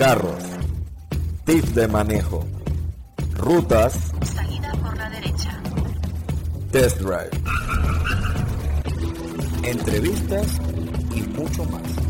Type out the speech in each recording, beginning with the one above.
carros, tips de manejo, rutas, Salida por la derecha. test drive, entrevistas y mucho más.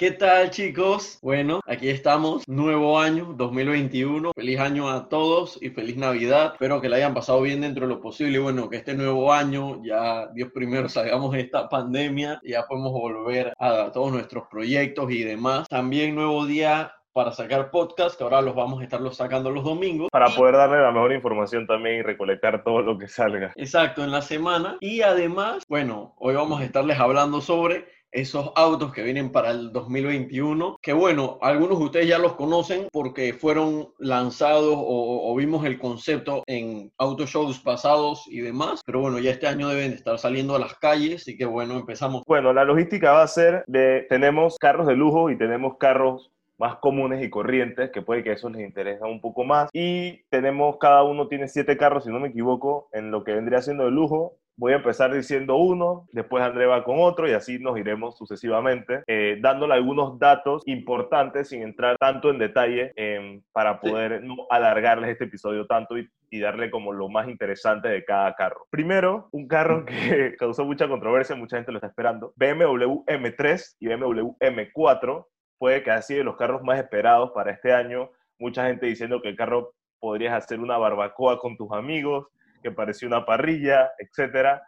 ¿Qué tal chicos? Bueno, aquí estamos, nuevo año 2021. Feliz año a todos y feliz Navidad. Espero que la hayan pasado bien dentro de lo posible. Y bueno, que este nuevo año ya Dios primero salgamos de esta pandemia y ya podemos volver a todos nuestros proyectos y demás. También nuevo día para sacar podcast, que ahora los vamos a estarlos sacando los domingos. Para poder darle la mejor información también y recolectar todo lo que salga. Exacto, en la semana. Y además, bueno, hoy vamos a estarles hablando sobre esos autos que vienen para el 2021, que bueno, algunos de ustedes ya los conocen porque fueron lanzados o, vimos el concepto en auto shows pasados y demás, pero bueno, ya este año deben de estar saliendo a las calles, así que bueno, empezamos. Bueno, la logística va a ser de, tenemos carros de lujo y tenemos carros más comunes y corrientes, que puede que eso les interese un poco más. Y tenemos, cada uno tiene siete carros, si no me equivoco, en lo que vendría siendo de lujo. Voy a empezar diciendo uno, después André va con otro y así nos iremos sucesivamente, eh, dándole algunos datos importantes sin entrar tanto en detalle em, para Sí. poder no alargarles este episodio tanto y, y darle como lo más interesante de cada carro. Primero, un carro que causó mucha controversia, mucha gente lo está esperando, BMW M3 y BMW M4 puede que haya sido de los carros más esperados para este año. Mucha gente diciendo que el carro podrías hacer una barbacoa con tus amigos, que parecía una parrilla, etcétera.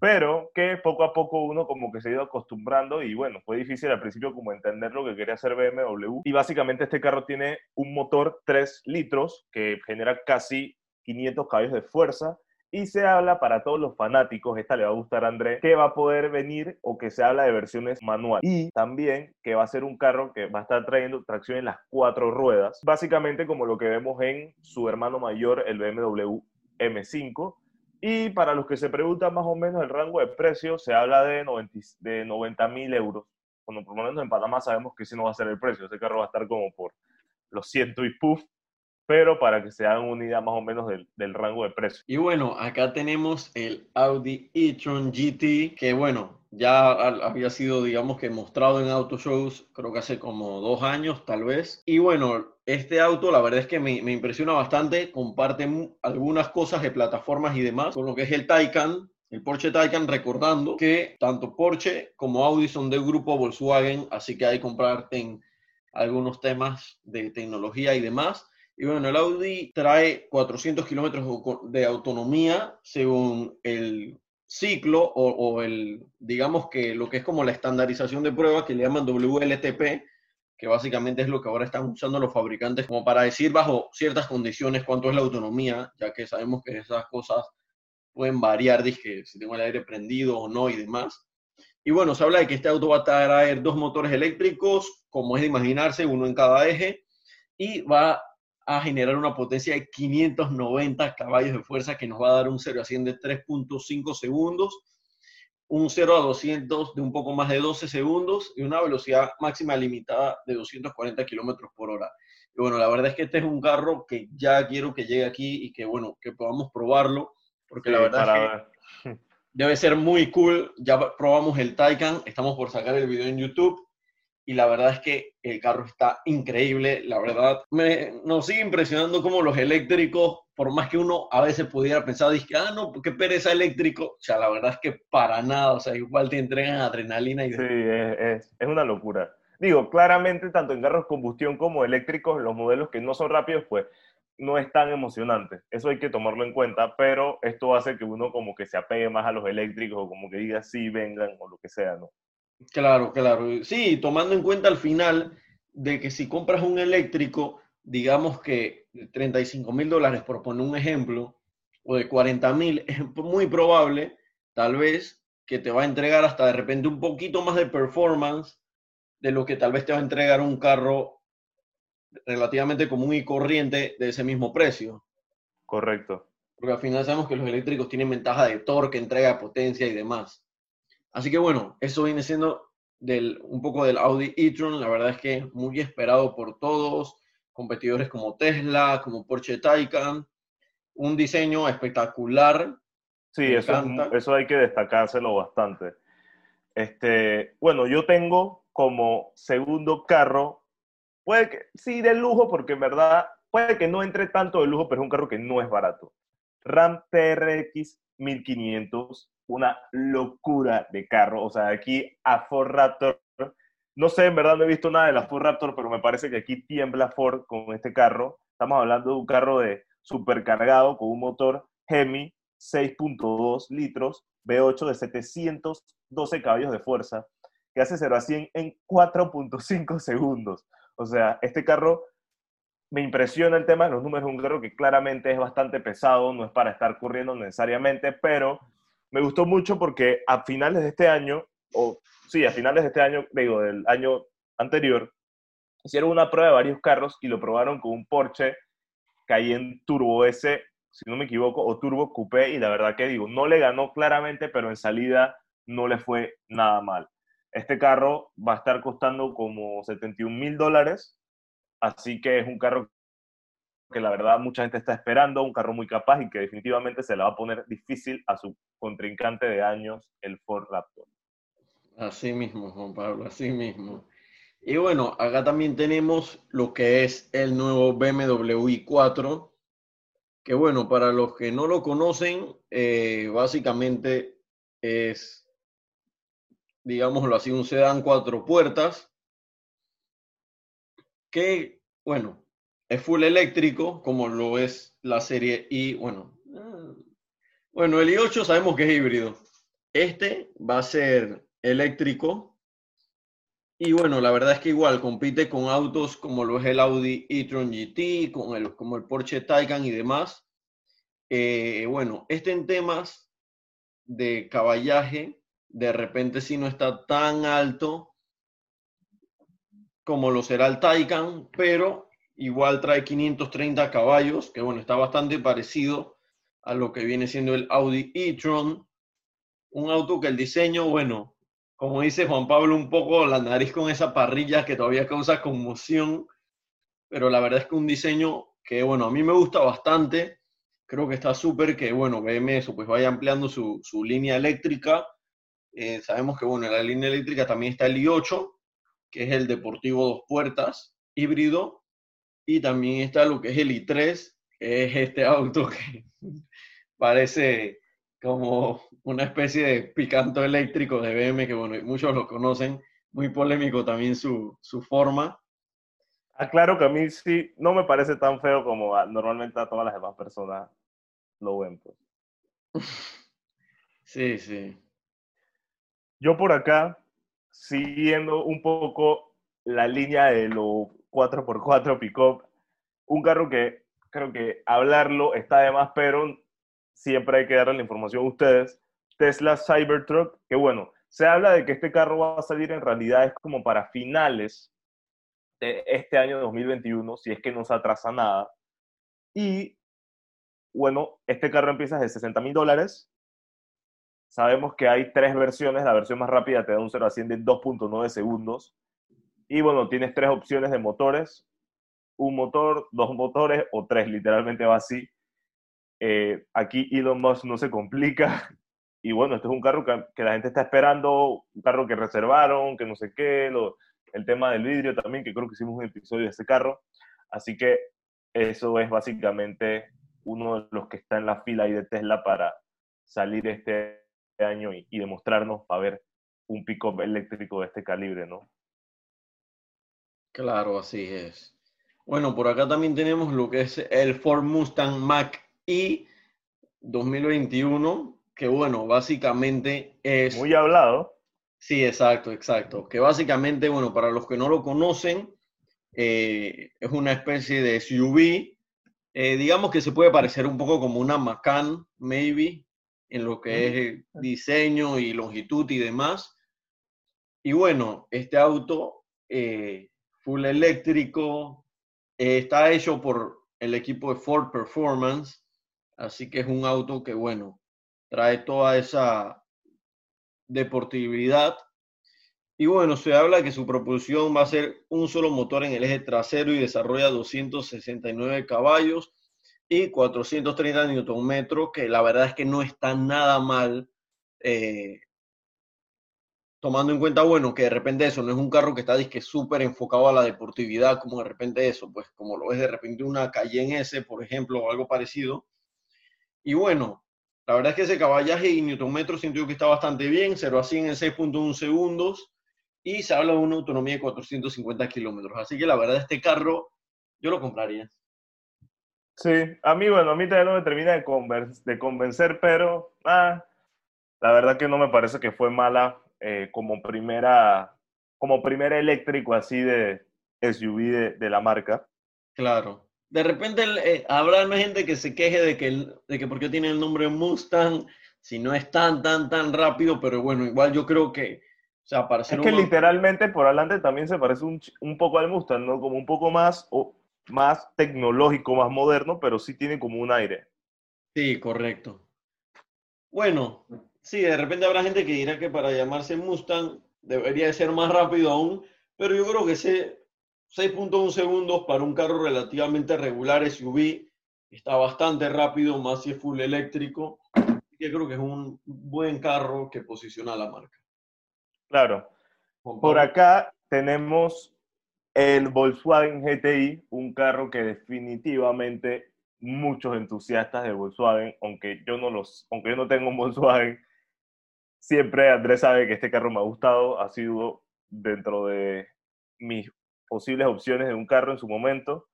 Pero que poco a poco uno como que se ha ido acostumbrando y bueno, fue difícil al principio como entender lo que quería hacer BMW. Y básicamente este carro tiene un motor 3 litros que genera casi 500 caballos de fuerza y se habla para todos los fanáticos, esta le va a gustar a André, que va a poder venir o que se habla de versiones manuales. Y también que va a ser un carro que va a estar trayendo tracción en las cuatro ruedas, básicamente como lo que vemos en su hermano mayor, el BMW M5. Y para los que se preguntan más o menos el rango de precio, se habla de 90 de 90 mil euros. Bueno, por lo menos en Panamá sabemos que ese no va a ser el precio, ese carro va a estar como por los ciento y puff, pero para que se hagan una idea más o menos del, del rango de precio. Y bueno, acá tenemos el Audi e-tron GT, que bueno, ya ha- había sido, digamos que mostrado en auto shows, creo que hace como dos años tal vez. Y bueno, este auto la verdad es que me, me impresiona bastante, comparte algunas cosas de plataformas y demás con lo que es el Taycan. El Porsche Taycan, recordando que tanto Porsche como Audi son del grupo Volkswagen, así que hay que comparten algunos temas de tecnología y demás. Y bueno, el Audi trae 400 kilómetros de autonomía según el ciclo o, el, digamos que lo que es como la estandarización de pruebas que le llaman WLTP, que básicamente es lo que ahora están usando los fabricantes como para decir bajo ciertas condiciones cuánto es la autonomía, ya que sabemos que esas cosas pueden variar, dije, si tengo el aire prendido o no y demás. Y bueno, se habla de que este auto va a traer dos motores eléctricos, como es de imaginarse, uno en cada eje, y va a generar una potencia de 590 caballos de fuerza que nos va a dar un 0 a 100 de 3.5 segundos, un 0 a 200 de un poco más de 12 segundos y una velocidad máxima limitada de 240 kilómetros por hora. Y bueno, la verdad es que este es un carro que ya quiero que llegue aquí y que bueno, que podamos probarlo, porque la verdad es que debe ser muy cool. Ya probamos el Taycan, estamos por sacar el video en YouTube y la verdad es que el carro está increíble. La verdad, me, nos sigue impresionando como los eléctricos, por más que uno a veces pudiera pensar, dije, ah, no, qué pereza eléctrico. O sea, la verdad es que para nada, o sea, igual te entregan adrenalina y Sí, es, es- es una locura. Digo, claramente, tanto en carros combustión como eléctricos, los modelos que no son rápidos, pues no es tan emocionante. Eso hay que tomarlo en cuenta, pero esto hace que uno como que se apegue más a los eléctricos o como que diga sí, vengan o lo que sea, ¿no? Claro, claro. Sí, tomando en cuenta al final de que si compras un eléctrico, digamos que de 35 mil dólares, por poner un ejemplo, o de 40 mil, es muy probable, tal vez, que te va a entregar hasta de repente un poquito más de performance de lo que tal vez te va a entregar un carro relativamente común y corriente de ese mismo precio. Correcto. Porque al final sabemos que los eléctricos tienen ventaja de torque, entrega de potencia y demás. Así que bueno, eso viene siendo del, un poco del Audi e-tron. La verdad es que muy esperado por todos, competidores como Tesla, como Porsche Taycan. Un diseño espectacular. Sí, Me eso, encanta. eso hay que destacárselo bastante. Este, bueno, yo tengo como segundo carro, puede que sí de lujo, porque en verdad puede que no entre tanto de lujo, pero es un carro que no es barato. Ram TRX 1500, una locura de carro. O sea, aquí a Ford Raptor, no sé, en verdad no he visto nada de la Ford Raptor, pero me parece que aquí tiembla Ford con este carro. Estamos hablando de un carro de supercargado con un motor Hemi 6.2 litros, V8 de 712 caballos de fuerza, que hace 0 a 100 en 4.5 segundos. O sea, este carro me impresiona el tema de los números, un carro que claramente es bastante pesado, no es para estar corriendo necesariamente, pero me gustó mucho porque a finales de este año, o sí, a finales de este año, digo, del año anterior, hicieron una prueba de varios carros y lo probaron con un Porsche Cayenne Turbo S, si no me equivoco, o Turbo Coupé, y la verdad que digo, no le ganó claramente, pero en salida no le fue nada mal. Este carro va a estar costando como 71 mil dólares, así que es un carro que la verdad mucha gente está esperando, un carro muy capaz y que definitivamente se le va a poner difícil a su contrincante de años, el Ford Raptor. Así mismo, Juan Pablo, así mismo. Y bueno, acá también tenemos lo que es el nuevo BMW i4, que bueno, para los que no lo conocen, eh, básicamente es, digámoslo así, un sedán cuatro puertas, que bueno, es full eléctrico, como lo es la serie I, bueno, ah, bueno, el i8 sabemos que es híbrido. Este va a ser eléctrico, y bueno, la verdad es que igual compite con autos como lo es el Audi e-tron GT, con el, como el Porsche Taycan y demás. Eh, bueno, este en temas de caballaje, de repente sí no está tan alto como lo será el Taycan, pero igual trae 530 caballos, que bueno, está bastante parecido a lo que viene siendo el Audi e-tron. Un auto que el diseño, bueno, como dice Juan Pablo, un poco la nariz con esa parrilla que todavía causa conmoción, pero la verdad es que un diseño que, bueno, a mí me gusta bastante, creo que está súper que, bueno, BM eso, pues vaya ampliando su, línea eléctrica. Eh, sabemos que, bueno, en la línea eléctrica también está el i8, que es el deportivo dos puertas, híbrido, y también está lo que es el i3, que es este auto que parece como una especie de picanto eléctrico de BM, que bueno, muchos lo conocen, muy polémico también su, su forma. Aclaro que a mí sí no me parece tan feo como normalmente a todas las demás personas lo ven. Pues. Sí, sí. Yo por acá, siguiendo un poco la línea de los 4x4 pick-up, un carro que creo que hablarlo está de más, pero siempre hay que darle la información a ustedes. Tesla Cybertruck, que bueno, se habla de que este carro va a salir en realidad es como para finales de este año 2021, si es que no se atrasa nada. Y bueno, este carro empieza de 60 mil dólares. Sabemos que hay tres versiones. La versión más rápida te da un 0 a 100 de 2.9 segundos. Y bueno, tienes tres opciones de motores. Un motor, dos motores o tres, literalmente va así. Eh, aquí Elon Musk no se complica. Y bueno, este es un carro que, la gente está esperando, un carro que reservaron, que no sé qué, el tema del vidrio también, que creo que hicimos un episodio de ese carro. Así que eso es básicamente uno de los que está en la fila ahí de Tesla para salir este año y, y demostrarnos para ver un pick-up eléctrico de este calibre, ¿no? Claro, así es. Bueno, por acá también tenemos lo que es el Ford Mustang Mach y 2021, que bueno, básicamente es... Muy hablado. Sí, exacto, exacto. Que básicamente, bueno, para los que no lo conocen, eh, es una especie de SUV. Eh, digamos que se puede parecer un poco como una Macan, maybe, en lo que es diseño y longitud y demás. Y bueno, este auto eh, full eléctrico está hecho por el equipo de Ford Performance Así que es un auto que, bueno, trae toda esa deportividad. Y bueno, se habla que su propulsión va a ser un solo motor en el eje trasero y desarrolla 269 caballos y 430 Nm, que la verdad es que no está nada mal. Eh, tomando en cuenta, bueno, que de repente eso no es un carro que está disque súper enfocado a la deportividad, como de repente eso, pues como lo ves de repente una Cayenne S, por ejemplo, o algo parecido. Y bueno, la verdad es que ese caballaje y Newton siento que está bastante bien, 0 a 100 en 6.1 segundos, y se habla de una autonomía de 450 kilómetros. Así que la verdad, este carro yo lo compraría. Sí, a mí, bueno, a mí todavía no me termina de, de convencer, pero ah, la verdad que no me parece que fue mala eh, como primera como primer eléctrico así de SUV de, la marca. Claro. De repente eh, habrá gente que se queje de que, de que porque tiene el nombre Mustang, si no es tan, tan, tan rápido, pero bueno, igual yo creo que, o sea, para Es que literalmente por adelante también se parece un, un, poco al Mustang, ¿no? Como un poco más, o, más tecnológico, más moderno, pero sí tiene como un aire. Sí, correcto. Bueno, sí, de repente habrá gente que dirá que para llamarse Mustang debería de ser más rápido aún, pero yo creo que ese 6.1 segundos para un carro relativamente regular SUV está bastante rápido, más si es full eléctrico. Yo creo que es un buen carro que posiciona a la marca. Claro. Por acá tenemos el Volkswagen GTI, un carro que definitivamente muchos entusiastas de Volkswagen, aunque yo no los, aunque yo no tengo un Volkswagen, siempre Andrés sabe que este carro me ha gustado, ha sido dentro de mis posibles opciones de un carro en su momento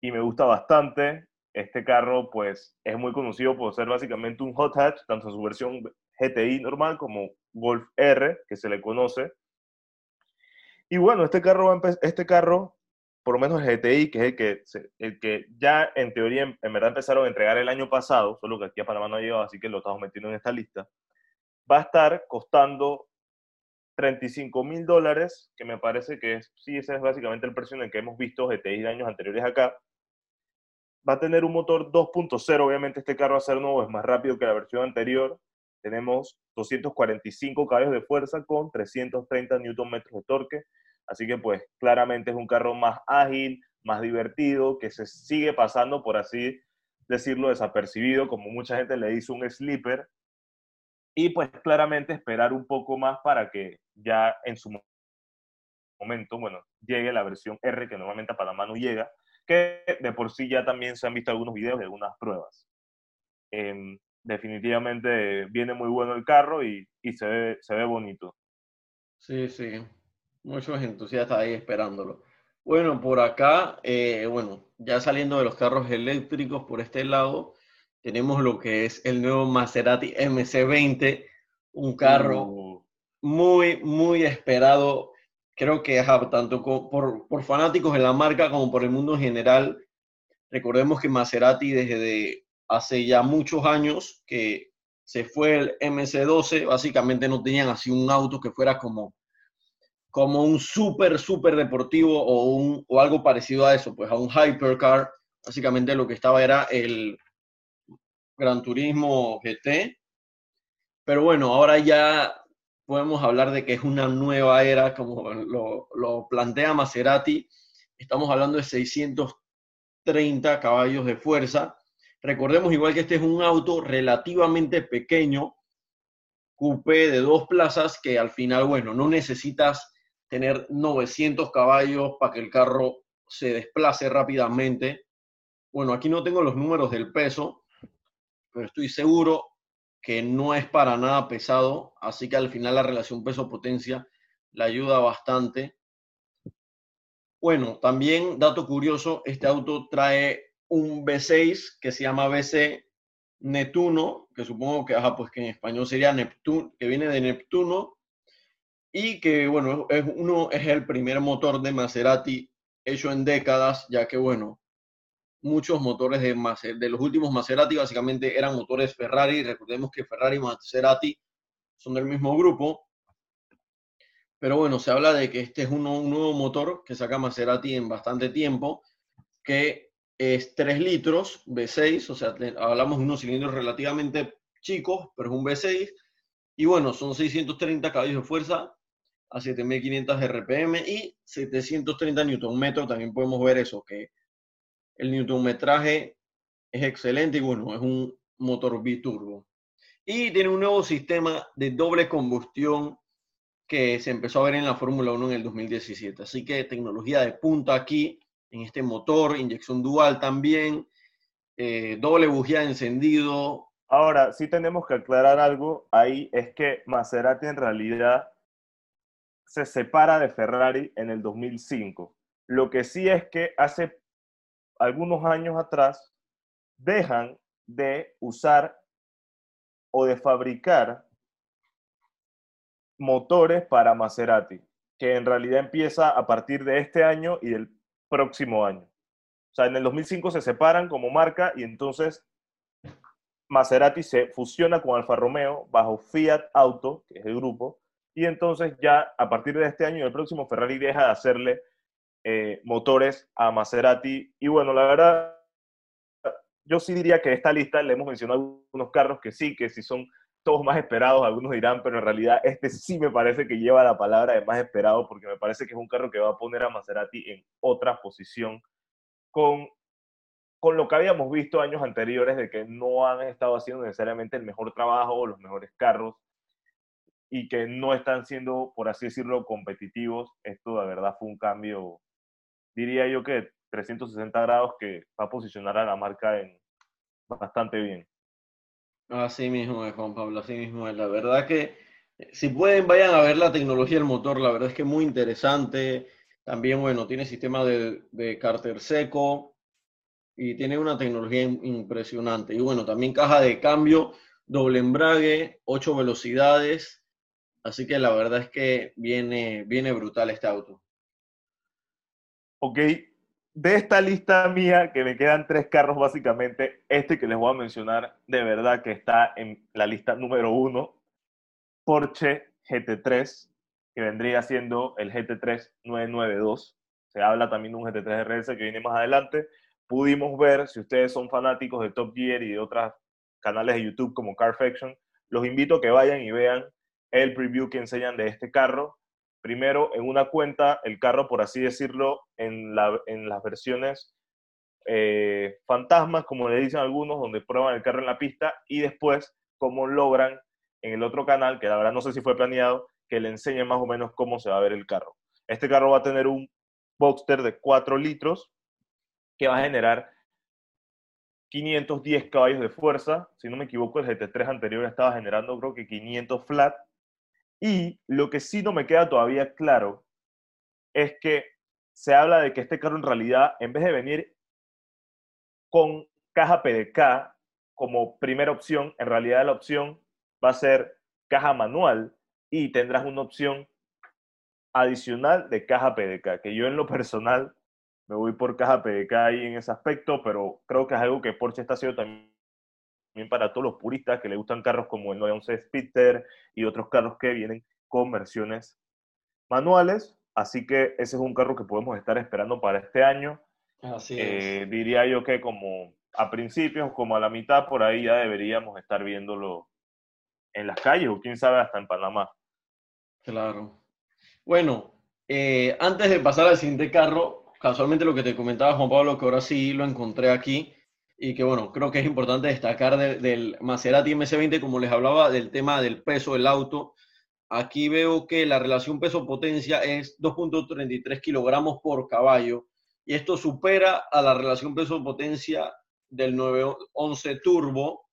y me gusta bastante. Este carro pues es muy conocido por ser básicamente un hot hatch, tanto en su versión GTI normal como Golf R, que se le conoce. Y bueno, este carro, este carro por lo menos el GTI, que es el que, el que ya en teoría en, verdad empezaron a entregar el año pasado, solo que aquí a Panamá no ha llegado, así que lo estamos metiendo en esta lista, va a estar costando 35 mil dólares, que me parece que es, sí, ese es básicamente el precio en el que hemos visto GTI de años anteriores acá. Va a tener un motor 2.0, obviamente este carro va a ser nuevo, es más rápido que la versión anterior. Tenemos 245 caballos de fuerza con 330 Nm de torque Así que pues claramente es un carro más ágil, más divertido, que se sigue pasando, por así decirlo, desapercibido, como mucha gente le dice un sleeper. Y pues claramente esperar un poco más para que ya en su momento, bueno, llegue la versión R, que normalmente a Panamá no llega, que de por sí ya también se han visto algunos videos y algunas pruebas. Em, definitivamente viene muy bueno el carro y, y se, ve, se ve bonito. Sí, sí muchos entusiastas ahí esperándolo. Bueno, por acá, eh, bueno, ya saliendo de los carros eléctricos por este lado, tenemos lo que es el nuevo Maserati MC20, un carro uh. muy, muy esperado, creo que tanto por, por, fanáticos de la marca como por el mundo en general. Recordemos que Maserati desde hace ya muchos años que se fue el MC12, básicamente no tenían así un auto que fuera como como un súper, súper deportivo o, un, o algo parecido a eso, pues a un hypercar. Básicamente lo que estaba era el Gran Turismo GT. Pero bueno, ahora ya podemos hablar de que es una nueva era, como lo, plantea Maserati. Estamos hablando de 630 caballos de fuerza. Recordemos igual que este es un auto relativamente pequeño, coupé de dos plazas, que al final, bueno, no necesitas tener 900 caballos para que el carro se desplace rápidamente. Bueno, aquí no tengo los números del peso, pero estoy seguro que no es para nada pesado, así que al final la relación peso-potencia le ayuda bastante. Bueno, también, dato curioso, este auto trae un V6 que se llama VC Netuno, que supongo que, ajá, pues que en español sería Neptuno, que viene de Neptuno, y que, bueno, es, uno, es el primer motor de Maserati hecho en décadas, ya que, bueno, muchos motores de, de los últimos Maserati básicamente eran motores Ferrari. Recordemos que Ferrari y Maserati son del mismo grupo. Pero bueno, se habla de que este es un nuevo motor que saca Maserati en bastante tiempo, que es 3 litros, V6, o sea, hablamos de unos cilindros relativamente chicos, pero es un V6. Y bueno, son 630 caballos de fuerza, a 7500 RPM y 730 Nm. También podemos ver eso, que el Newtonmetraje es excelente y bueno, es un motor biturbo. Y tiene un nuevo sistema de doble combustión que se empezó a ver en la Fórmula 1 en el 2017. Así que tecnología de punta aquí, en este motor, inyección dual también, eh, doble bujía encendido. Ahora, sí tenemos que aclarar algo ahí, es que Maserati en realidad se separa de Ferrari en el 2005. Lo que sí es que hace algunos años atrás dejan de usar o de fabricar motores para Maserati, que en realidad empieza a partir de este año y del próximo año. O sea, en el 2005 se separan como marca y entonces Maserati se fusiona con Alfa Romeo bajo Fiat Auto, que es el grupo, y entonces ya a partir de este año y el próximo Ferrari deja de hacerle eh, motores a Maserati. Y bueno, la verdad, yo sí diría que esta lista le hemos mencionado algunos carros que sí, que sí son todos más esperados, algunos dirán, pero en realidad este sí me parece que lleva la palabra de más esperado porque me parece que es un carro que va a poner a Maserati en otra posición con, con lo que habíamos visto años anteriores de que no han estado haciendo necesariamente el mejor trabajo o los mejores carros y que no están siendo, por así decirlo, competitivos. Esto de verdad fue un cambio, diría yo que 360 grados que va a posicionar a la marca en bastante bien. Así mismo es, Juan Pablo, así mismo es. La verdad que eh, si pueden, vayan a ver la tecnología del motor, la verdad es que es muy interesante. También, bueno, tiene sistema de, de cárter seco y tiene una tecnología impresionante. Y bueno, también caja de cambio, doble embrague, ocho velocidades. Así que la verdad es que viene, viene brutal este auto. Ok, de esta lista mía, que me quedan tres carros básicamente, este que les voy a mencionar, de verdad que está en la lista número uno, Porsche GT3, que vendría siendo el GT3 992. Se habla también de un GT3 RS que viene más adelante. Pudimos ver, si ustedes son fanáticos de Top Gear y de otros canales de YouTube como Carfaction, los invito a que vayan y vean el preview que enseñan de este carro primero en una cuenta el carro, por así decirlo, en, las versiones eh, fantasmas, como le dicen algunos, donde prueban el carro en la pista y después cómo logran en el otro canal, que la verdad no sé si fue planeado, que le enseñe más o menos cómo se va a ver el carro. Este carro va a tener un Boxster de 4 litros que va a generar 510 caballos de fuerza. Si no me equivoco, el GT3 anterior estaba generando creo que 500 flat y lo que sí no me queda todavía claro es que se habla de que este carro en realidad, en vez de venir con caja PDK como primera opción, en realidad la opción va a ser caja manual y tendrás una opción adicional de caja PDK, que yo en lo personal me voy por caja PDK ahí en ese aspecto, pero creo que es algo que Porsche está haciendo también también para todos los puristas que le gustan carros como el 911 Spitter y otros carros que vienen con versiones manuales. Así que ese es un carro que podemos estar esperando para este año. Así eh, Diría yo que como a principios, como a la mitad, por ahí ya deberíamos estar viéndolo en las calles o quién sabe hasta en Panamá. Claro. Bueno, eh, antes de pasar al siguiente carro, casualmente lo que te comentaba Juan Pablo, que ahora sí lo encontré aquí, y que bueno, creo que es importante destacar del Maserati MC20, como les hablaba, del tema del peso del auto. Aquí veo que la relación peso-potencia es 2.33 kilogramos por caballo y esto supera a la relación peso-potencia del 911 Turbo.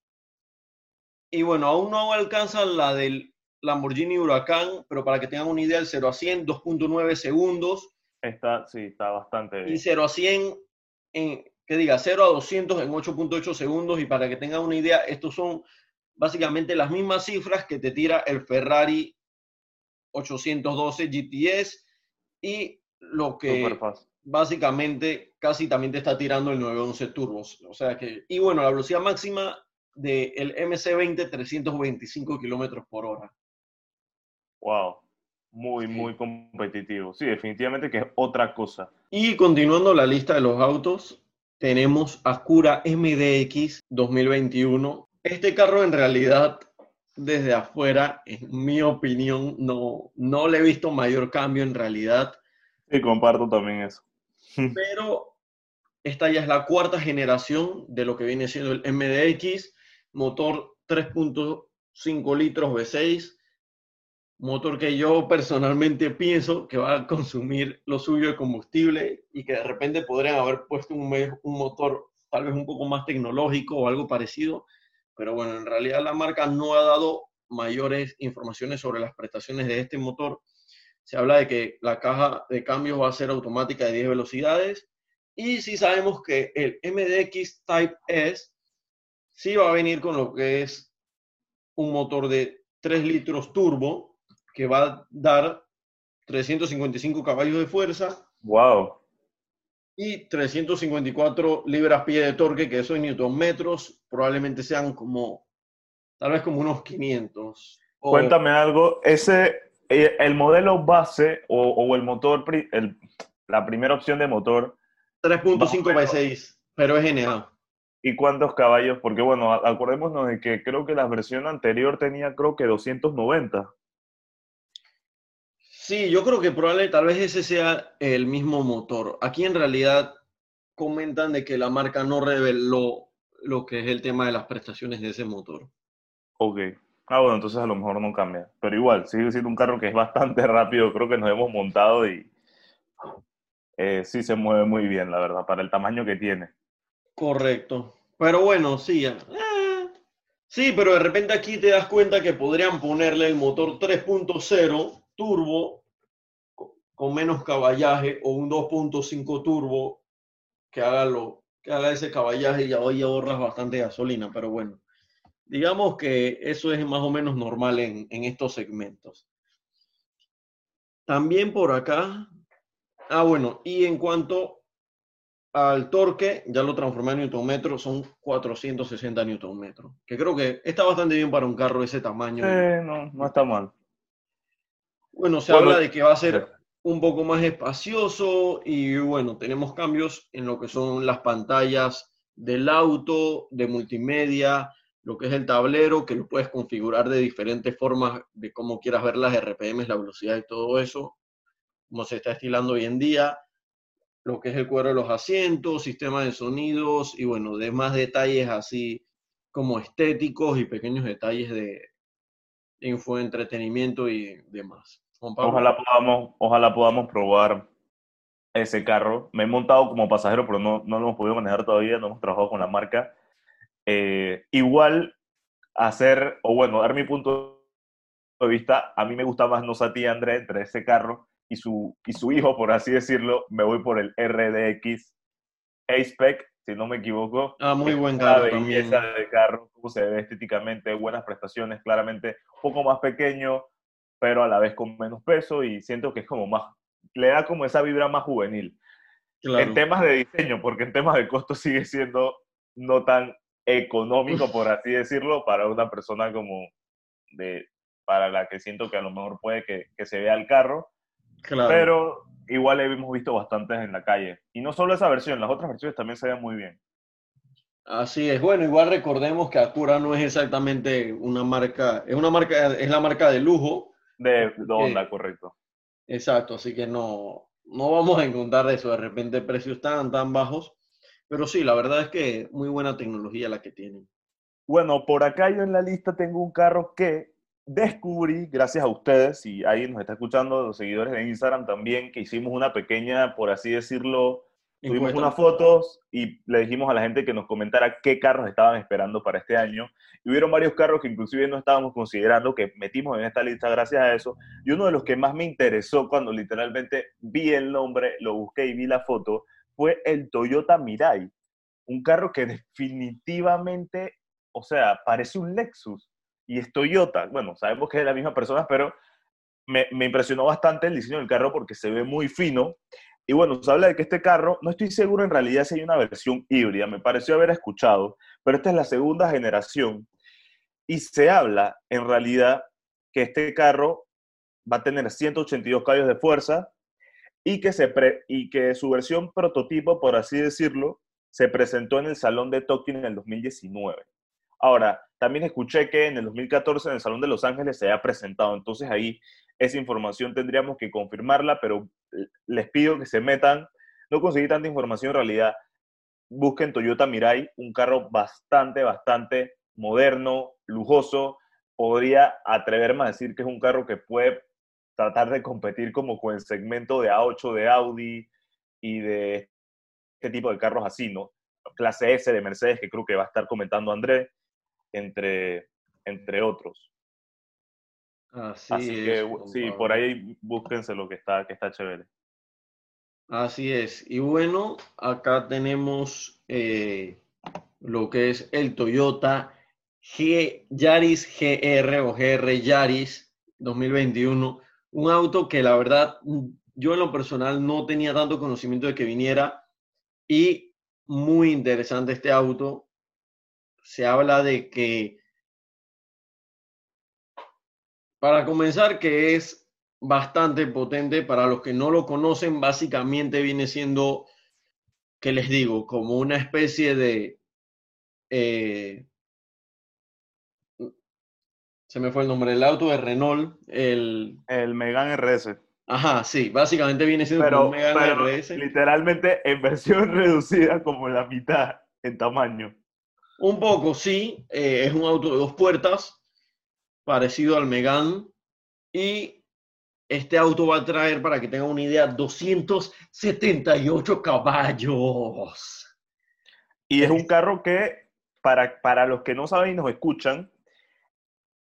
Y bueno, aún no alcanza la del Lamborghini Huracán, pero para que tengan una idea, el 0 a 100, 2.9 segundos. Está, sí, está bastante bien. Y 0 a 100 en que diga 0 a 200 en 8.8 segundos y para que tengan una idea, estos son básicamente las mismas cifras que te tira el Ferrari 812 GTS y lo que básicamente casi también te está tirando el 911 Turbos. O sea que, y bueno, la velocidad máxima del MC20 325 kilómetros por hora. Wow, muy, muy competitivo. Sí, definitivamente que es otra cosa. Y continuando la lista de los autos, tenemos Acura MDX 2021. Este carro en realidad desde afuera, en mi opinión, no, no le he visto mayor cambio en realidad. Sí, comparto también eso. Pero esta ya es la cuarta generación de lo que viene siendo el MDX, motor 3.5 litros V6, motor que yo personalmente pienso que va a consumir lo suyo de combustible y que de repente podrían haber puesto un, un motor tal vez un poco más tecnológico o algo parecido, pero bueno, en realidad la marca no ha dado mayores informaciones sobre las prestaciones de este motor. Se habla de que la caja de cambios va a ser automática de 10 velocidades y sí sabemos que el MDX Type S sí va a venir con lo que es un motor de 3 litros turbo que va a dar 355 caballos de fuerza Wow. y 354 libras-pie de torque, que eso en newton metros probablemente sean como, tal vez como unos 500. O- Cuéntame algo, ese, eh, el modelo base o, o el motor, el- la primera opción de motor, 3.5 by 6, pero es NA. ¿y cuántos caballos? Porque bueno, acordémonos de que creo que la versión anterior tenía creo que 290. Sí, yo creo que probablemente tal vez ese sea el mismo motor. Aquí en realidad comentan de que la marca no reveló lo que es el tema de las prestaciones de ese motor. Ok. Ah, bueno, entonces a lo mejor no cambia. Pero igual, sigue siendo un carro que es bastante rápido. Creo que nos hemos montado y eh, sí se mueve muy bien, la verdad, para el tamaño que tiene. Correcto. Pero bueno, sí. eh, sí, pero de repente aquí te das cuenta que podrían ponerle el motor 3.0 turbo con menos caballaje o un 2.5 turbo que haga, lo, que haga ese caballaje y ahí ahorras bastante gasolina. Pero bueno, digamos que eso es más o menos normal en, en estos segmentos. También por acá. Ah, bueno, y en cuanto al torque, ya lo transformé en Newton metro, son 460 Newton metro, que creo que está bastante bien para un carro de ese tamaño. Eh, no, no está mal. Bueno, se Bueno, habla de que va a ser un poco más espacioso y bueno, tenemos cambios en lo que son las pantallas del auto, de multimedia, lo que es el tablero, que lo puedes configurar de diferentes formas de cómo quieras ver las RPMs, la velocidad y todo eso, como se está estilando hoy en día, lo que es el cuero de los asientos, sistema de sonidos y bueno, demás detalles así como estéticos y pequeños detalles de infoentretenimiento y demás. Ojalá podamos, ojalá podamos probar ese carro. Me he montado como pasajero, pero no, no lo hemos podido manejar todavía, no hemos trabajado con la marca. Eh, igual hacer, o bueno, dar mi punto de vista, a mí me gusta más Nosati André entre ese carro y su, y su hijo, por así decirlo, me voy por el RDX A-Spec, si no me equivoco. Ah, muy buen carro belleza también. de carro, cómo se ve estéticamente, buenas prestaciones, claramente un poco más pequeño, pero a la vez con menos peso y siento que es como más, le da como esa vibra más juvenil. Claro. En temas de diseño, porque en temas de costo sigue siendo no tan económico, por así decirlo, para una persona como de, para la que siento que a lo mejor puede que, que se vea el carro, Claro. pero igual hemos visto bastantes en la calle. Y no solo esa versión, las otras versiones también se ven muy bien. Así es. Bueno, igual recordemos que Acura no es exactamente una marca, es una marca, es la marca de lujo. De, de Honda, correcto. Exacto, así que no, no vamos a encontrar eso de repente precios tan, tan bajos. Pero sí, la verdad es que muy buena tecnología la que tienen. Bueno, por acá yo en la lista tengo un carro que descubrí gracias a ustedes y ahí nos está escuchando los seguidores de Instagram también, que hicimos una pequeña, por así decirlo, tuvimos unas fotos y le dijimos a la gente que nos comentara qué carros estaban esperando para este año. Y hubieron varios carros que inclusive no estábamos considerando, que metimos en esta lista gracias a eso. Y uno de los que más me interesó cuando literalmente vi el nombre, lo busqué y vi la foto, fue el Toyota Mirai. Un carro que definitivamente, o sea, parece un Lexus y es Toyota. Bueno, sabemos que es de la misma persona, pero me, me impresionó bastante el diseño del carro porque se ve muy fino. Y bueno, se habla de que este carro, no estoy seguro en realidad si hay una versión híbrida, me pareció haber escuchado, pero esta es la segunda generación. Y se habla en realidad que este carro va a tener 182 caballos de fuerza y que, se y que su versión prototipo, por así decirlo, se presentó en el Salón de Tokio en el 2019. Ahora, también escuché que en el 2014 en el Salón de Los Ángeles se había presentado, entonces ahí esa información tendríamos que confirmarla, pero les pido que se metan. No conseguí tanta información en realidad. Busquen Toyota Mirai, un carro bastante, bastante moderno, lujoso. podría atreverme a decir que es un carro que puede tratar de competir como con el segmento de A8 de Audi y de este tipo de carros así, ¿no? Clase S de Mercedes, que creo que va a estar comentando André, entre, entre otros. Así, Así es, que sí, por ahí búsquense lo que está, que está chévere. Así es. Y bueno, acá tenemos eh, lo que es el Toyota G Yaris GR o GR Yaris 2021. Un auto que la verdad yo en lo personal no tenía tanto conocimiento de que viniera y muy interesante este auto. Se habla de que, para comenzar, que es bastante potente. Para los que no lo conocen, básicamente viene siendo, ¿qué les digo? Como una especie de... eh, se me fue el nombre, el auto de Renault, el... El Megane RS. Ajá, sí, básicamente viene siendo Pero, un Megane pero RS. literalmente en versión reducida como la mitad en tamaño. Un poco, sí. eh, es un auto de dos puertas, parecido al Megane. Y este auto va a traer, para que tengan una idea, 278 caballos. Y es un carro que, para, para los que no saben y nos escuchan,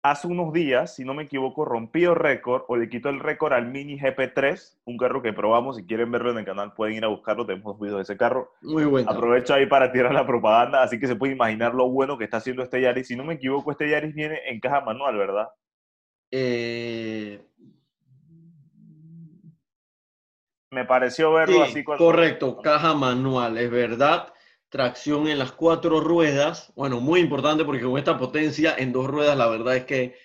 hace unos días, si no me equivoco, rompió récord o le quitó el récord al Mini GP3, un carro que probamos. Si quieren verlo en el canal, pueden ir a buscarlo. Tenemos videos de ese carro. Muy buen carro. Aprovecho ahí para tirar la propaganda, así que se puede imaginar lo bueno que está haciendo este Yaris. Si no me equivoco, este Yaris viene en caja manual, ¿verdad? Eh, Me pareció verlo sí, así cuando... correcto, caja manual, es verdad. Tracción en las cuatro ruedas. Bueno, muy importante porque con esta potencia en dos ruedas, la verdad es que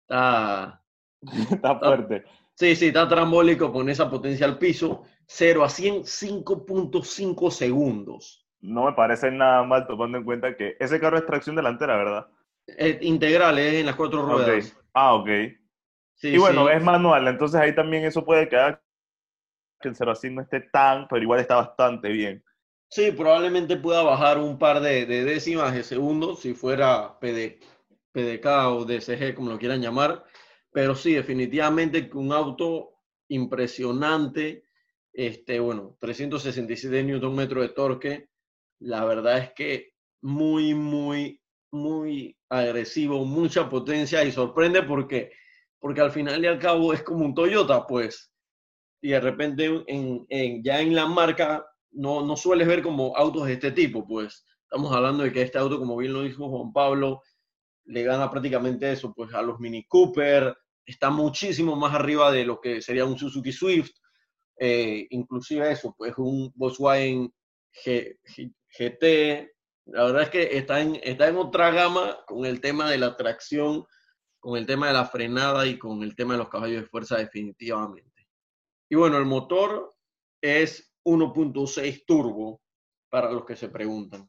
está, Está fuerte. Sí, sí, está trambólico con esa potencia al piso. 0 a 100, 5.5 segundos. No me parece nada mal tomando en cuenta que ese carro es tracción delantera, ¿verdad? Eh, integral, es en las cuatro ruedas. Ah, ok. Sí, y bueno, sí. es manual, entonces ahí también eso puede quedar que el 0 a 100 no esté tan, pero igual está bastante bien. Sí, probablemente pueda bajar un par de, de décimas de segundos si fuera PD, PDK o DSG, como lo quieran llamar. Pero sí, definitivamente un auto impresionante. Este, bueno, 367 Nm de torque. La verdad es que muy, muy, muy agresivo, mucha potencia y sorprende porque, porque al final y al cabo es como un Toyota, pues. Y de repente en, en- ya en la marca no, no sueles ver como autos de este tipo, pues. Estamos hablando de que este auto, como bien lo dijo Juan Pablo, le gana prácticamente eso, pues a los Mini Cooper, está muchísimo más arriba de lo que sería un Suzuki Swift, eh, inclusive eso, pues un Volkswagen GT, la verdad es que está en, está en otra gama con el tema de la tracción, con el tema de la frenada y con el tema de los caballos de fuerza definitivamente. Y bueno, el motor es 1.6 turbo, para los que se preguntan.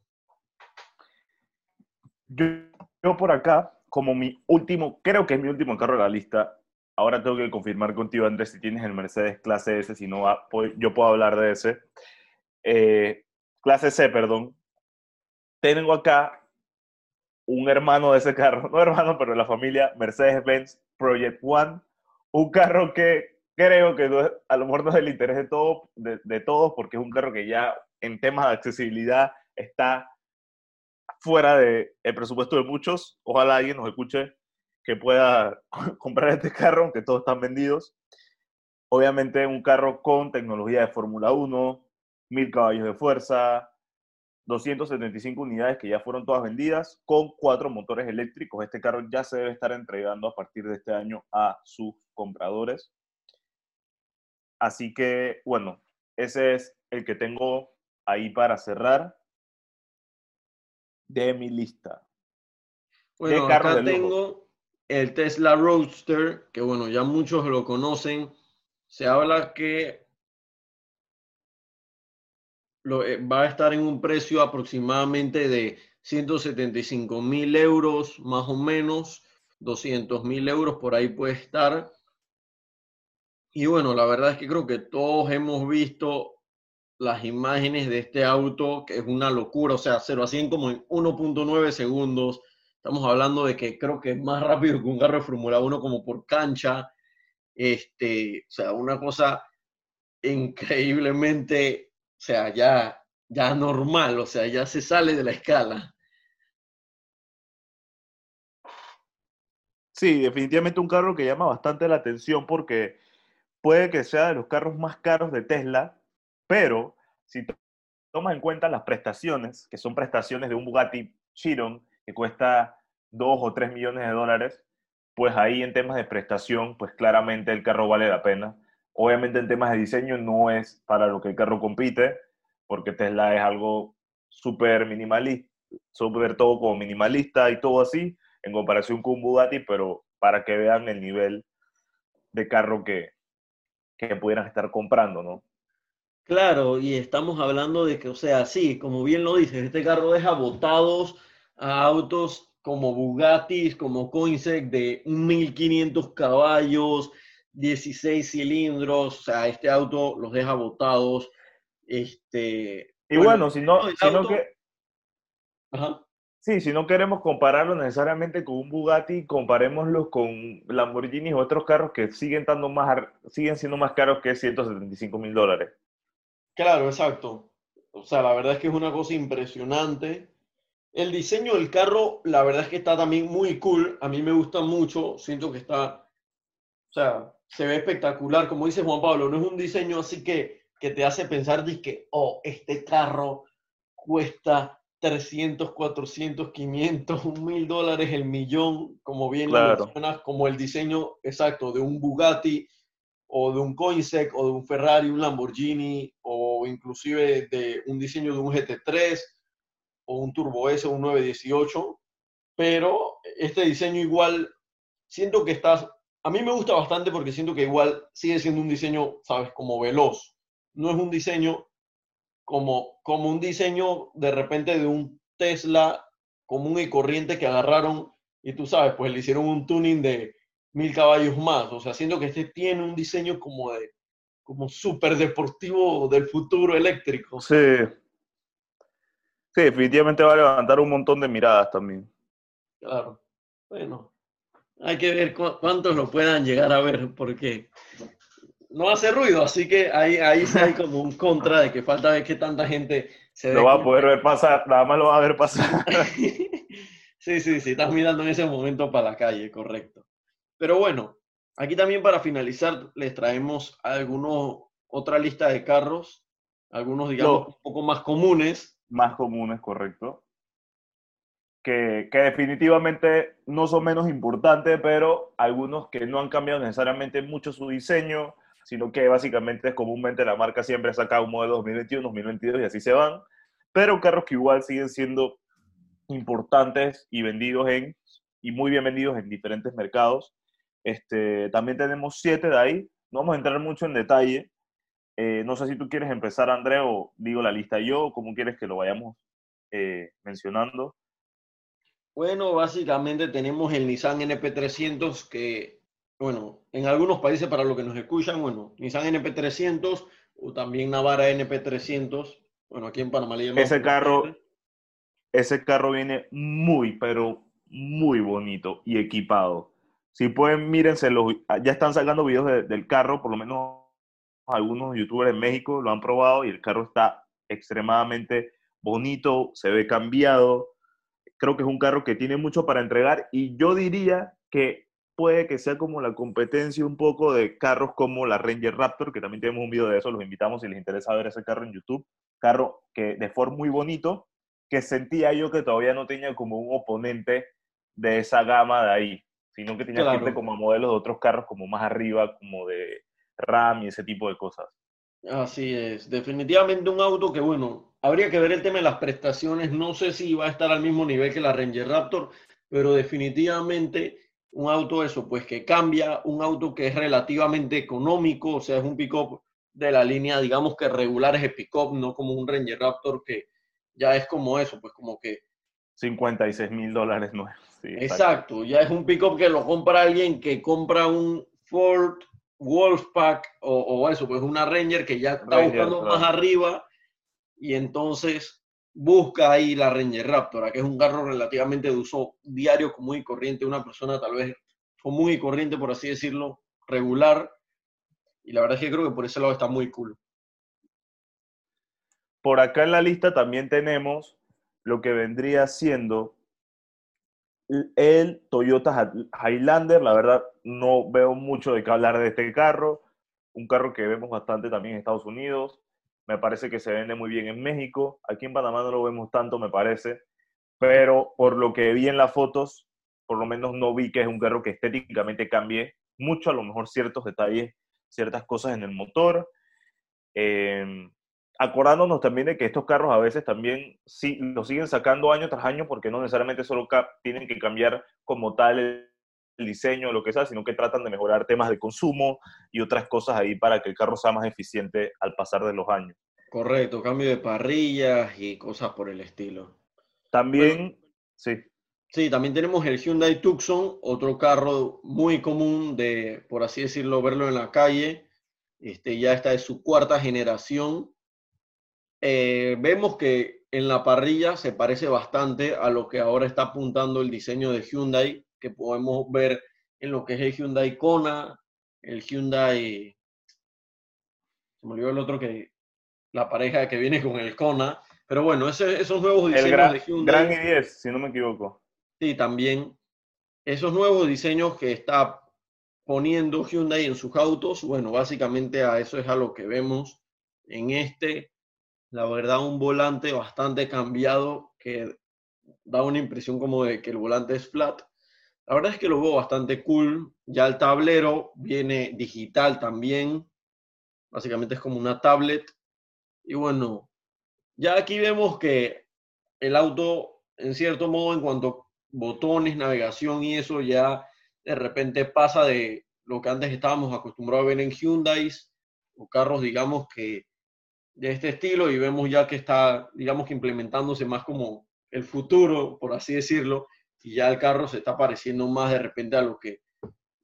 Yo, por acá, como mi último, creo que es mi último carro de la lista, ahora tengo que confirmar contigo, Andrés, si tienes el Mercedes clase S, si no, po- yo puedo hablar de ese. Eh, clase C, perdón. Tengo acá un hermano de ese carro, no hermano, pero de la familia Mercedes-Benz Project One, un carro que creo que no a lo mejor no es del interés de, todo, de, de todos, porque es un carro que ya en temas de accesibilidad está fuera del presupuesto de muchos. Ojalá alguien nos escuche que pueda comprar este carro, aunque todos están vendidos. Obviamente un carro con tecnología de Fórmula 1, 1000 caballos de fuerza, 275 unidades que ya fueron todas vendidas, con cuatro motores eléctricos. Este carro ya se debe estar entregando a partir de este año a sus compradores. Así que, bueno, ese es el que tengo ahí para cerrar de mi lista. Bueno, carro acá de tengo el Tesla Roadster, que bueno, ya muchos lo conocen. Se habla que lo, eh, va a estar en un precio aproximadamente de 175 mil euros, más o menos, 200 mil euros, por ahí puede estar. Y bueno, la verdad es que creo que todos hemos visto las imágenes de este auto, que es una locura, o sea, 0 a 100 como en 1.9 segundos. Estamos hablando de que creo que es más rápido que un carro de Fórmula 1 como por cancha. Este, o sea, una cosa increíblemente, o sea, ya, ya normal, o sea, ya se sale de la escala. Sí, definitivamente un carro que llama bastante la atención porque puede que sea de los carros más caros de Tesla, pero si tomas en cuenta las prestaciones, que son prestaciones de un Bugatti Chiron que cuesta 2 o 3 millones de dólares, pues ahí en temas de prestación, pues claramente el carro vale la pena. Obviamente en temas de diseño no es para lo que el carro compite, porque Tesla es algo súper minimalista, súper todo como minimalista y todo así, en comparación con un Bugatti, pero para que vean el nivel de carro que, que pudieran estar comprando, ¿no? Claro, y estamos hablando de que, o sea, sí, como bien lo dices, este carro deja botados a autos como Bugattis, como Koenigsegg de 1500 caballos, 16 cilindros, o sea, este auto los deja botados. Este, y bueno, si no, si no que... Ajá. Sí, si no queremos compararlo necesariamente con un Bugatti, comparémoslo con Lamborghini o otros carros que siguen, más, siguen siendo más caros que 175 mil dólares. Claro, exacto. O sea, la verdad es que es una cosa impresionante. El diseño del carro, la verdad es que está también muy cool. A mí me gusta mucho. Siento que está, o sea, se ve espectacular. Como dice Juan Pablo, no es un diseño así que, que te hace pensar que, oh, este carro cuesta 300, 400, 500, un mil dólares el millón, como bien lo mencionas, como el diseño exacto de un Bugatti o de un Koenigsegg o de un Ferrari, un Lamborghini o inclusive de un diseño de un GT3 o un Turbo S o un 918, pero este diseño igual siento que estás, a mí me gusta bastante porque siento que igual sigue siendo un diseño, sabes, como veloz. No es un diseño como, como un diseño de repente de un Tesla común y corriente que agarraron y tú sabes, pues le hicieron un tuning de mil caballos más. O sea, siento que este tiene un diseño como de como súper deportivo del futuro eléctrico. Sí. Sí, definitivamente va a levantar un montón de miradas también. Claro. Bueno, hay que ver cuántos lo puedan llegar a ver, porque no hace ruido, así que ahí, ahí sí hay como un contra de que falta ver que tanta gente se Lo va a poder ver pasar, nada más lo va a ver pasar. sí, sí, sí, estás mirando en ese momento para la calle, correcto. Pero bueno, aquí también para finalizar les traemos algunos, otra lista de carros, algunos digamos un poco más comunes. Más comunes, correcto. Que, que, definitivamente no son menos importantes, pero algunos que no han cambiado necesariamente mucho su diseño, sino que básicamente comúnmente la marca siempre saca un modelo 2021, 2022 y así se van, pero carros que igual siguen siendo importantes y vendidos en, y muy bien vendidos en diferentes mercados. Este, también tenemos siete de ahí, no vamos a entrar mucho en detalle. Eh, no sé si tú quieres empezar, André, o digo la lista yo, o cómo quieres que lo vayamos eh, mencionando. Bueno, básicamente tenemos el Nissan NP300 que bueno, en algunos países para los que nos escuchan, bueno, Nissan NP300 o también Navara NP300. Bueno, aquí en Panamá le Ese carro, ese carro viene muy, pero muy bonito y equipado. Si pueden, mírense, los, ya están sacando videos del carro, por lo menos algunos youtubers en México lo han probado y el carro está extremadamente bonito, se ve cambiado. Creo que es un carro que tiene mucho para entregar y yo diría que puede que sea como la competencia un poco de carros como la Ranger Raptor, que también tenemos un video de eso, los invitamos si les interesa ver ese carro en YouTube. Carro que de Ford muy bonito, que sentía yo que todavía no tenía como un oponente de esa gama de ahí, sino que tenía que irte como modelos de otros carros como más arriba, como de RAM y ese tipo de cosas. Así es, definitivamente un auto que bueno, habría que ver el tema de las prestaciones, no sé si va a estar al mismo nivel que la Ranger Raptor, pero definitivamente un auto eso, pues que cambia, un auto que es relativamente económico, o sea, es un pick-up de la línea, digamos que regular es el pick-up, no como un Ranger Raptor que ya es como eso, pues como que... 56 mil dólares no exacto. ya es un pick-up que lo compra alguien que compra un Ford Wolfpack o, o eso, pues una Ranger que ya está buscando más arriba y entonces busca ahí la Ranger Raptor, que es un carro relativamente de uso diario, común y corriente, una persona tal vez común y corriente, por así decirlo, regular. Y la verdad es que creo que por ese lado está muy cool. Por acá en la lista también tenemos lo que vendría siendo el Toyota Highlander. La verdad, no veo mucho de qué hablar de este carro. Un carro que vemos bastante también en Estados Unidos. Me parece que se vende muy bien en México. Aquí en Panamá no lo vemos tanto, me parece. Pero por lo que vi en las fotos, por lo menos no vi que es un carro que estéticamente cambie mucho, a lo mejor ciertos detalles, ciertas cosas en el motor. Eh, acordándonos también de que estos carros a veces también sí, los siguen sacando año tras año porque no necesariamente solo tienen que cambiar como tal el, diseño lo que sea, sino que tratan de mejorar temas de consumo y otras cosas ahí para que el carro sea más eficiente al pasar de los años. Correcto, cambio de parrillas y cosas por el estilo. También, sí. Sí, también tenemos el Hyundai Tucson, otro carro muy común de, por así decirlo, verlo en la calle. Este, ya está de su cuarta generación eh, vemos que en la parrilla se parece bastante a lo que ahora está apuntando el diseño de Hyundai, que podemos ver en lo que es el Hyundai Kona, el Hyundai, se me olvidó el otro que, la pareja que viene con el Kona, pero bueno, esos nuevos diseños el gran, de Hyundai. Gran i10, si no me equivoco. Sí, también. Esos nuevos diseños que está poniendo Hyundai en sus autos, bueno, básicamente a eso es a lo que vemos en este la verdad, un volante bastante cambiado que da una impresión como de que el volante es flat. La verdad es que lo veo bastante cool. Ya el tablero viene digital también. Básicamente es como una tablet. Y bueno, ya aquí vemos que el auto, en cierto modo, en cuanto a botones, navegación y eso, ya de repente pasa de lo que antes estábamos acostumbrados a ver en Hyundai o carros, digamos, que de este estilo y vemos ya que está, digamos que implementándose más como el futuro, por así decirlo, y ya el carro se está pareciendo más de repente a lo que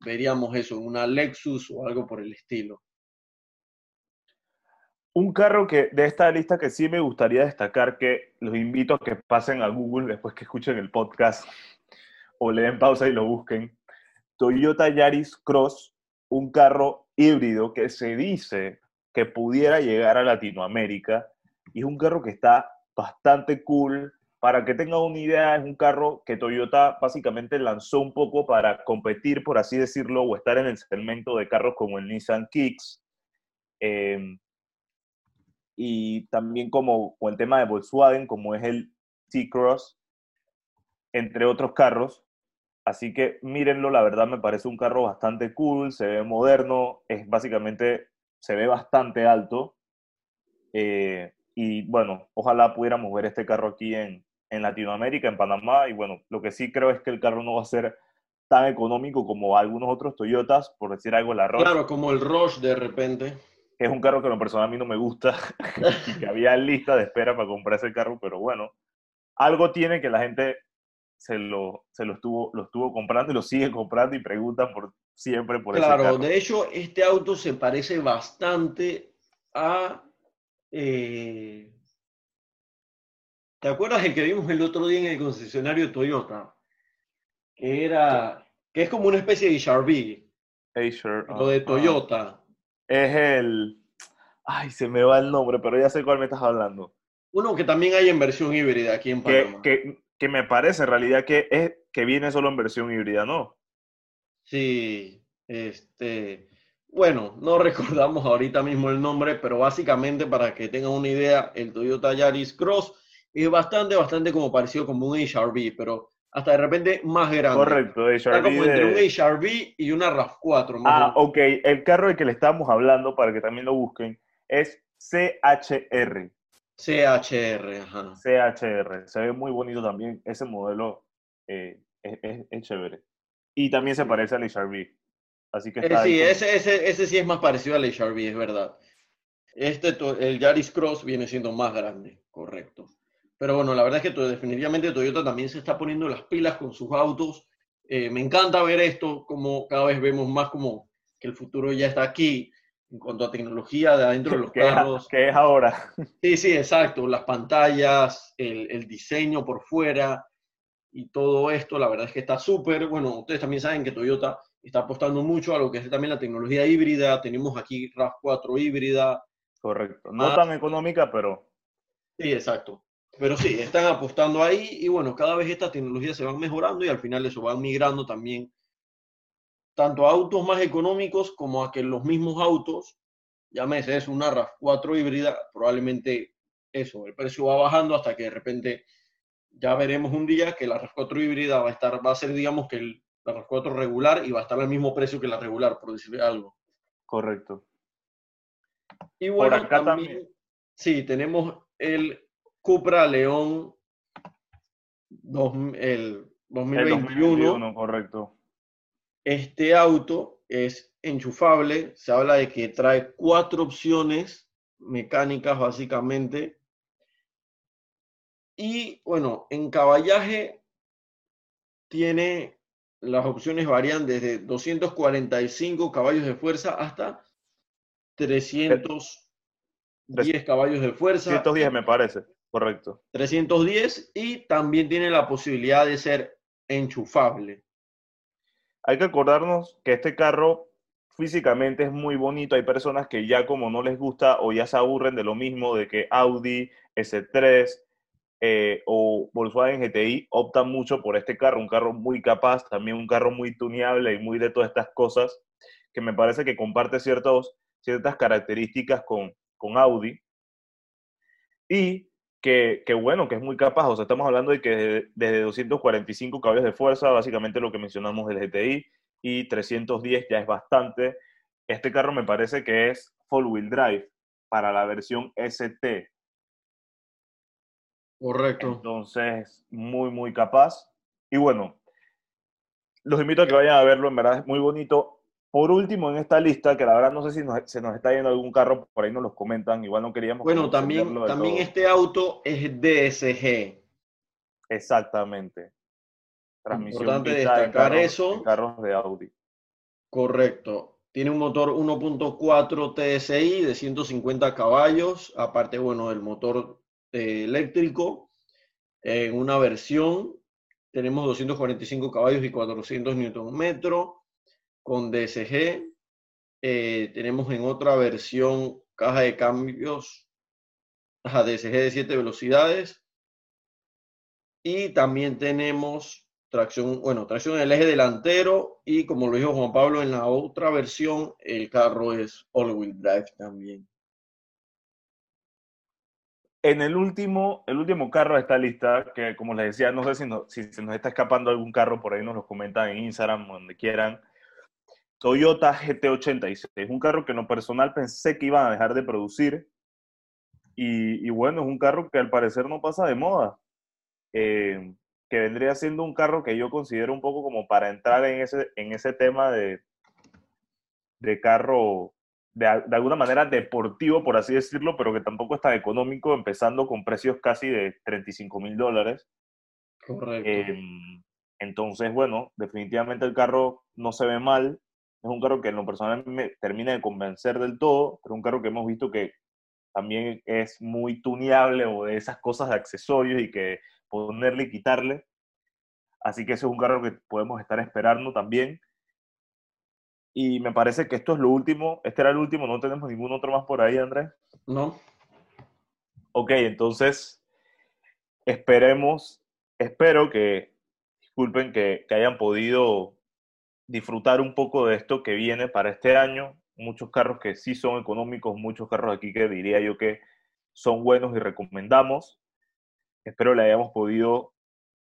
veríamos eso, una Lexus o algo por el estilo. Un carro que de esta lista que sí me gustaría destacar, que los invito a que pasen a Google después que escuchen el podcast o le den pausa y lo busquen. Toyota Yaris Cross, un carro híbrido que se dice que pudiera llegar a Latinoamérica. Y es un carro que está bastante cool. Para que tengan una idea, es un carro que Toyota básicamente lanzó un poco para competir, por así decirlo, o estar en el segmento de carros como el Nissan Kicks. Em, y también como con el tema de Volkswagen, como es el T-Cross, entre otros carros. Así que mírenlo, la verdad me parece un carro bastante cool, se ve moderno, es básicamente se ve bastante alto. Eh, y bueno, ojalá pudiéramos ver este carro aquí en, en Latinoamérica, en Panamá. Y bueno, lo que sí creo es que el carro no va a ser tan económico como algunos otros Toyotas, por decir algo, la Rush. Claro, como el Rush de repente. Es un carro que en lo personal a mí no me gusta y que había lista de espera para comprar ese carro, pero bueno, algo tiene que la gente se lo, se lo, estuvo, lo estuvo comprando y lo sigue comprando y preguntan por siempre por claro, Claro, de hecho, este auto se parece bastante a. Eh, ¿Te acuerdas el que vimos el otro día en el concesionario Toyota? Que era. que es como una especie de HRV. Lo de Toyota. Es el. Ay, se me va el nombre, pero ya sé cuál me estás hablando. Uno que también hay en versión híbrida aquí en Panamá. Que, que, me parece en realidad que, es, que viene solo en versión híbrida, ¿no? Sí, este, bueno, no recordamos ahorita mismo el nombre, pero básicamente para que tengan una idea, el Toyota Yaris Cross es bastante, bastante como parecido como un HRV, pero hasta de repente más grande. Correcto, HRV. Está como entre un HRV y una RAV4. ah, ok. El carro del que le estamos hablando, para que también lo busquen, es CHR. CHR, ajá. CHR. Se ve muy bonito también. Ese modelo eh, es chévere. Y también se parece al HRV. Así que eh, sí, ese, ese, ese, sí es más parecido al HRV, es verdad. Este, el Yaris Cross viene siendo más grande, correcto. Pero bueno, la verdad es que definitivamente Toyota también se está poniendo las pilas con sus autos. Eh, me encanta ver esto, como cada vez vemos más como que el futuro ya está aquí. en cuanto a tecnología de adentro de los ¿Qué es, carros. qué es ahora? Sí, sí, exacto. Las pantallas, el, el diseño por fuera y todo esto, la verdad es que está súper. Bueno, ustedes también saben que Toyota está apostando mucho a lo que es también la tecnología híbrida. Tenemos aquí RAV4 híbrida. Correcto. No Ah. tan económica, pero Sí, exacto. Pero sí, están apostando ahí y bueno, cada vez estas tecnologías se van mejorando y al final eso van migrando también tanto a autos más económicos como a que los mismos autos, llámese es una RAV4 híbrida, probablemente eso, el precio va bajando hasta que de repente ya veremos un día que la RAV4 híbrida va a estar, va a ser digamos que el- la RAV4 regular y va a estar al mismo precio que la regular, por decirle algo. correcto. Y Por bueno, acá también, también. sí, tenemos el Cupra León dos- el El 2021. 2021, correcto. Este auto es enchufable, se habla de que trae cuatro opciones mecánicas básicamente. Y bueno, en caballaje tiene las opciones varían desde 245 caballos de fuerza hasta 310 caballos de fuerza. 110 me parece, correcto. 310 y también tiene la posibilidad de ser enchufable. Hay que acordarnos que este carro físicamente es muy bonito. Hay personas que ya como no les gusta o ya se aburren de lo mismo, de que Audi S3 eh, o Volkswagen GTI optan mucho por este carro, un carro muy capaz, también un carro muy tuneable y muy de todas estas cosas, que me parece que comparte ciertos, ciertas características con, con Audi. Y que, que bueno, que es muy capaz. O sea, estamos hablando de que desde, desde 245 caballos de fuerza, básicamente lo que mencionamos del GTI, y 310 ya es bastante. Este carro me parece que es full wheel drive para la versión ST. Correcto. Entonces, muy, muy capaz. Y bueno, los invito a que vayan a verlo, en verdad es muy bonito. Por último, en esta lista, que la verdad no sé si nos- se nos está yendo algún carro, por ahí nos los comentan, igual no queríamos... Bueno, también, también todo. este auto es DSG. Exactamente. Transmisión Importante destacar carros- eso. carros de Audi. Correcto. Tiene un motor 1.4 TSI de 150 caballos, aparte, bueno, del motor eh, eléctrico. En una versión tenemos 245 caballos y 400 Nm con DSG. Eh, tenemos en otra versión caja de cambios a DSG de 7 velocidades. Y también tenemos tracción, bueno, tracción en el eje delantero y como lo dijo Juan Pablo en la otra versión, el carro es all-wheel drive también. En el último, el último carro de esta lista, que como les decía, no sé si, si se nos está escapando algún carro, por ahí nos lo comentan en Instagram, donde quieran. Toyota GT86, un carro que en lo personal pensé que iban a dejar de producir. Y, y bueno, es un carro que al parecer no pasa de moda. Eh, que vendría siendo un carro que yo considero un poco como para entrar en ese, en ese tema de, de carro de, de alguna manera deportivo, por así decirlo, pero que tampoco es tan económico, empezando con precios casi de 35 mil dólares. Correcto. Em, entonces, bueno, definitivamente el carro no se ve mal. Es un carro que en lo personal me termina de convencer del todo, pero un carro que hemos visto que también es muy tuneable o de esas cosas de accesorios y que ponerle y quitarle. Así que ese es un carro que podemos estar esperando también. Y me parece que esto es lo último. Este era el último, no tenemos ningún otro más por ahí, Andrés. ¿No? Ok, entonces esperemos, espero que, disculpen, que, que hayan podido disfrutar un poco de esto que viene para este año. Muchos carros que sí son económicos, muchos carros aquí que diría yo que son buenos y recomendamos. Espero le hayamos podido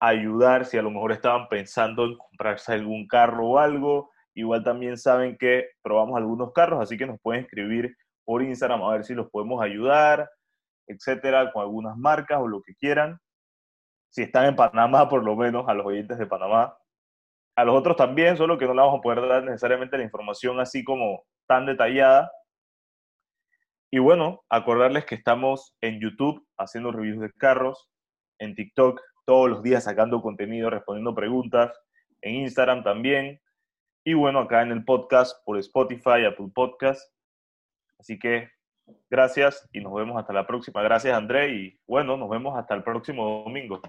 ayudar si a lo mejor estaban pensando en comprarse algún carro o algo. Igual también saben que probamos algunos carros, así que nos pueden escribir por Instagram a ver si los podemos ayudar, etcétera, con algunas marcas o lo que quieran. Si están en Panamá, por lo menos, a los oyentes de Panamá. A los otros también, solo que no le vamos a poder dar necesariamente la información así como tan detallada. Y bueno, acordarles que estamos en YouTube haciendo reviews de carros, en TikTok todos los días sacando contenido, respondiendo preguntas, en Instagram también. Y bueno, acá en el podcast por Spotify, Apple Podcast. Así que gracias y nos vemos hasta la próxima. Gracias André y bueno, nos vemos hasta el próximo domingo.